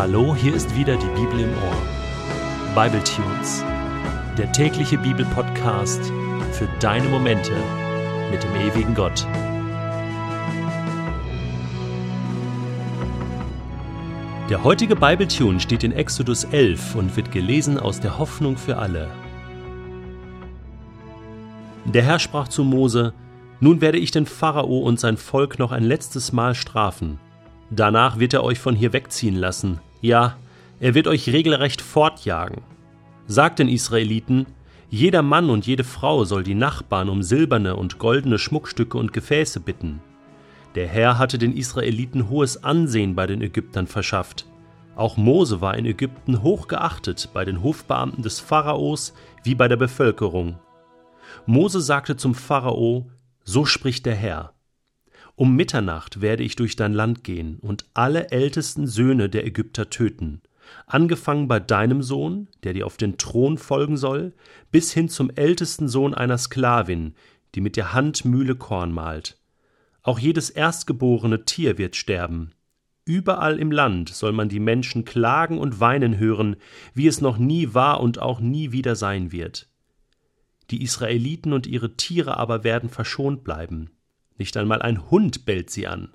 Hallo, hier ist wieder die Bibel im Ohr. Bible Tunes, der tägliche Bibelpodcast für deine Momente mit dem ewigen Gott. Der heutige Bible Tune steht in Exodus 11 und wird gelesen aus der Hoffnung für alle. Der Herr sprach zu Mose: Nun werde ich den Pharao und sein Volk noch ein letztes Mal strafen. Danach wird er euch von hier wegziehen lassen. Ja, er wird euch regelrecht fortjagen. Sagt den Israeliten, jeder Mann und jede Frau soll die Nachbarn um silberne und goldene Schmuckstücke und Gefäße bitten. Der Herr hatte den Israeliten hohes Ansehen bei den Ägyptern verschafft. Auch Mose war in Ägypten hoch geachtet bei den Hofbeamten des Pharaos wie bei der Bevölkerung. Mose sagte zum Pharao, So spricht der Herr, um Mitternacht werde ich durch dein Land gehen und alle ältesten Söhne der Ägypter töten, angefangen bei deinem Sohn, der dir auf den Thron folgen soll, bis hin zum ältesten Sohn einer Sklavin, die mit der Hand Mühle Korn mahlt. Auch jedes erstgeborene Tier wird sterben. Überall im Land soll man die Menschen klagen und weinen hören, wie es noch nie war und auch nie wieder sein wird. Die Israeliten und ihre Tiere aber werden verschont bleiben. Nicht einmal ein Hund bellt sie an.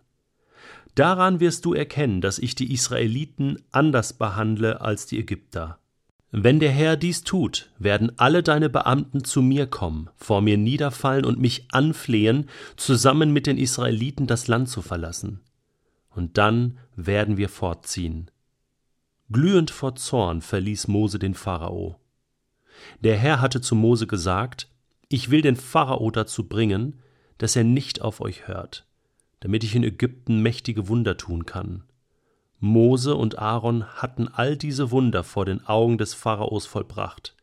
Daran wirst du erkennen, dass ich die Israeliten anders behandle als die Ägypter. Wenn der Herr dies tut, werden alle deine Beamten zu mir kommen, vor mir niederfallen und mich anflehen, zusammen mit den Israeliten das Land zu verlassen. Und dann werden wir fortziehen. Glühend vor Zorn verließ Mose den Pharao. Der Herr hatte zu Mose gesagt, ich will den Pharao dazu bringen, dass er nicht auf euch hört, damit ich in Ägypten mächtige Wunder tun kann. Mose und Aaron hatten all diese Wunder vor den Augen des Pharaos vollbracht.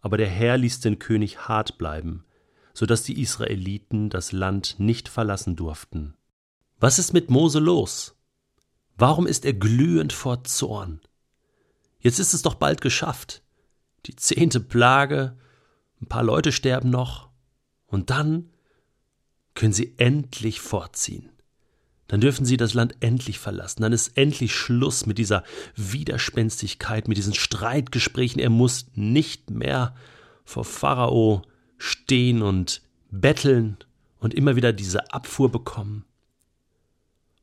Aber der Herr ließ den König hart bleiben, so dass die Israeliten das Land nicht verlassen durften. Was ist mit Mose los? Warum ist er glühend vor Zorn? Jetzt ist es doch bald geschafft. Die zehnte Plage, ein paar Leute sterben noch, und dann können sie endlich fortziehen. Dann dürfen sie das Land endlich verlassen. Dann ist endlich Schluss mit dieser Widerspenstigkeit, mit diesen Streitgesprächen. Er muss nicht mehr vor Pharao stehen und betteln und immer wieder diese Abfuhr bekommen.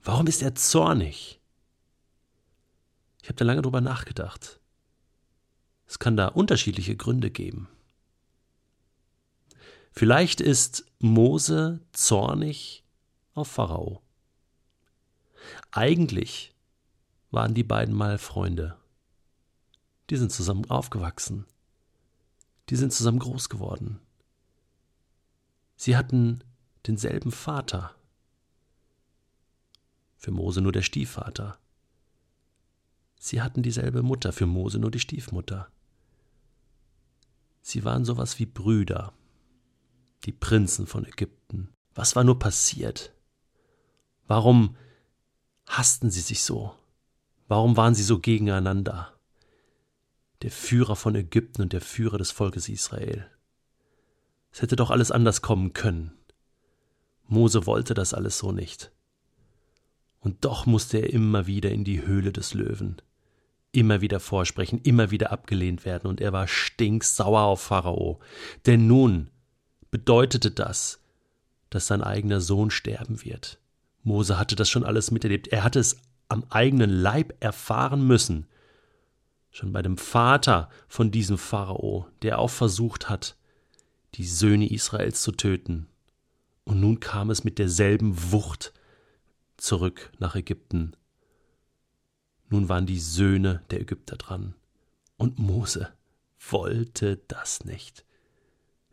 Warum ist er zornig? Ich habe da lange drüber nachgedacht. Es kann da unterschiedliche Gründe geben. Vielleicht ist Mose zornig auf Pharao. Eigentlich waren die beiden mal Freunde. Die sind zusammen aufgewachsen. Die sind zusammen groß geworden. Sie hatten denselben Vater. Für Mose nur der Stiefvater. Sie hatten dieselbe Mutter, für Mose nur die Stiefmutter. Sie waren sowas wie Brüder die Prinzen von Ägypten. Was war nur passiert? Warum hassten sie sich so? Warum waren sie so gegeneinander? Der Führer von Ägypten und der Führer des Volkes Israel. Es hätte doch alles anders kommen können. Mose wollte das alles so nicht. Und doch musste er immer wieder in die Höhle des Löwen, immer wieder vorsprechen, immer wieder abgelehnt werden, und er war stinksauer auf Pharao, denn nun bedeutete das, dass sein eigener Sohn sterben wird. Mose hatte das schon alles miterlebt. Er hatte es am eigenen Leib erfahren müssen. Schon bei dem Vater von diesem Pharao, der auch versucht hat, die Söhne Israels zu töten. Und nun kam es mit derselben Wucht zurück nach Ägypten. Nun waren die Söhne der Ägypter dran. Und Mose wollte das nicht.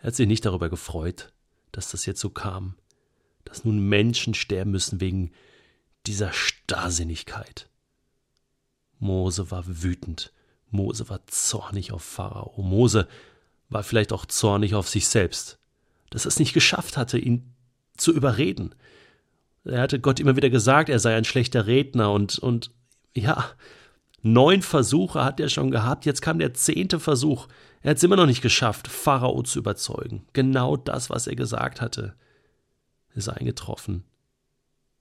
Er hat sich nicht darüber gefreut, dass das jetzt so kam, dass nun Menschen sterben müssen wegen dieser Starrsinnigkeit. Mose war wütend, Mose war zornig auf Pharao, Mose war vielleicht auch zornig auf sich selbst, dass er es nicht geschafft hatte, ihn zu überreden. Er hatte Gott immer wieder gesagt, er sei ein schlechter Redner und, und ja, Neun Versuche hat er schon gehabt, jetzt kam der zehnte Versuch. Er hat es immer noch nicht geschafft, Pharao zu überzeugen. Genau das, was er gesagt hatte, ist eingetroffen.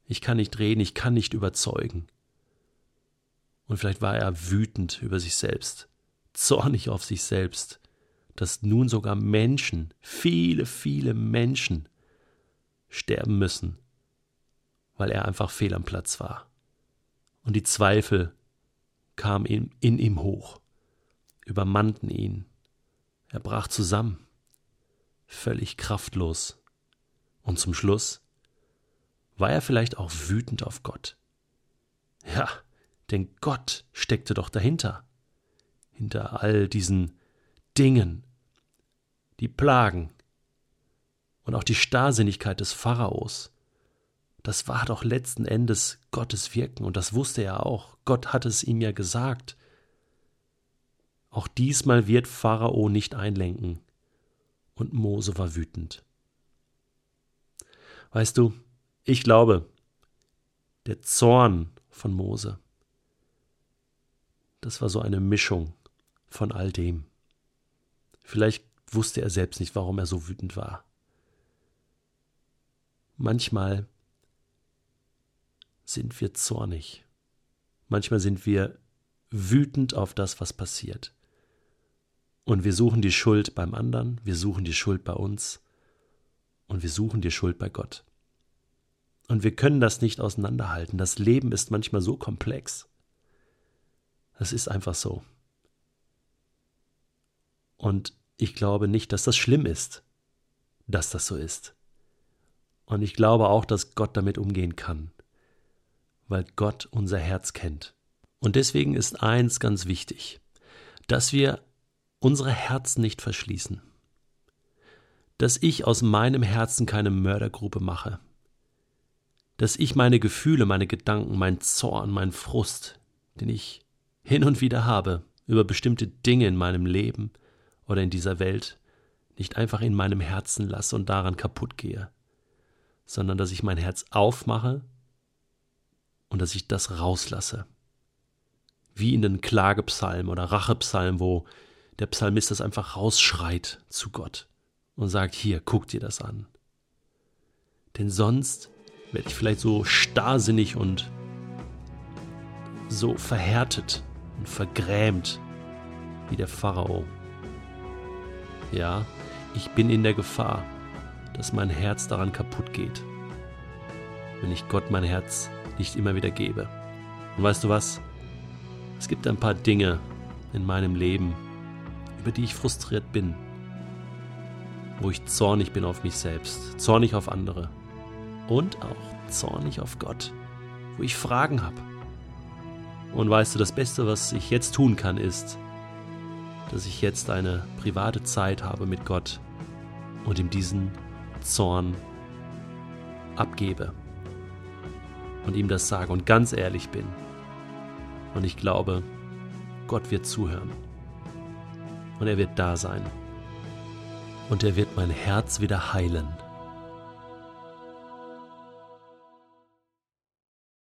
Ich kann nicht reden, ich kann nicht überzeugen. Und vielleicht war er wütend über sich selbst, zornig auf sich selbst, dass nun sogar Menschen, viele, viele Menschen sterben müssen, weil er einfach fehl am Platz war. Und die Zweifel kamen in, in ihm hoch, übermannten ihn. Er brach zusammen, völlig kraftlos. Und zum Schluss war er vielleicht auch wütend auf Gott. Ja, denn Gott steckte doch dahinter, hinter all diesen Dingen, die Plagen und auch die Starrsinnigkeit des Pharaos. Das war doch letzten Endes Gottes Wirken und das wusste er auch. Gott hat es ihm ja gesagt. Auch diesmal wird Pharao nicht einlenken. Und Mose war wütend. Weißt du, ich glaube, der Zorn von Mose, das war so eine Mischung von all dem. Vielleicht wusste er selbst nicht, warum er so wütend war. Manchmal sind wir zornig. Manchmal sind wir wütend auf das, was passiert. Und wir suchen die Schuld beim anderen, wir suchen die Schuld bei uns und wir suchen die Schuld bei Gott. Und wir können das nicht auseinanderhalten. Das Leben ist manchmal so komplex. Das ist einfach so. Und ich glaube nicht, dass das schlimm ist, dass das so ist. Und ich glaube auch, dass Gott damit umgehen kann, weil Gott unser Herz kennt. Und deswegen ist eins ganz wichtig, dass wir unsere Herzen nicht verschließen. Dass ich aus meinem Herzen keine Mördergruppe mache. Dass ich meine Gefühle, meine Gedanken, mein Zorn, mein Frust, den ich hin und wieder habe über bestimmte Dinge in meinem Leben, oder in dieser Welt nicht einfach in meinem Herzen lasse und daran kaputt gehe, sondern dass ich mein Herz aufmache und dass ich das rauslasse. Wie in den Klagepsalm oder Rachepsalm, wo der Psalmist das einfach rausschreit zu Gott und sagt, hier, guck dir das an. Denn sonst werde ich vielleicht so starrsinnig und so verhärtet und vergrämt wie der Pharao. Ja, ich bin in der Gefahr, dass mein Herz daran kaputt geht, wenn ich Gott mein Herz nicht immer wieder gebe. Und weißt du was? Es gibt ein paar Dinge in meinem Leben, über die ich frustriert bin, wo ich zornig bin auf mich selbst, zornig auf andere und auch zornig auf Gott, wo ich Fragen habe. Und weißt du, das Beste, was ich jetzt tun kann, ist, dass ich jetzt eine private Zeit habe mit Gott und ihm diesen Zorn abgebe und ihm das sage und ganz ehrlich bin. Und ich glaube, Gott wird zuhören. Und er wird da sein. Und er wird mein Herz wieder heilen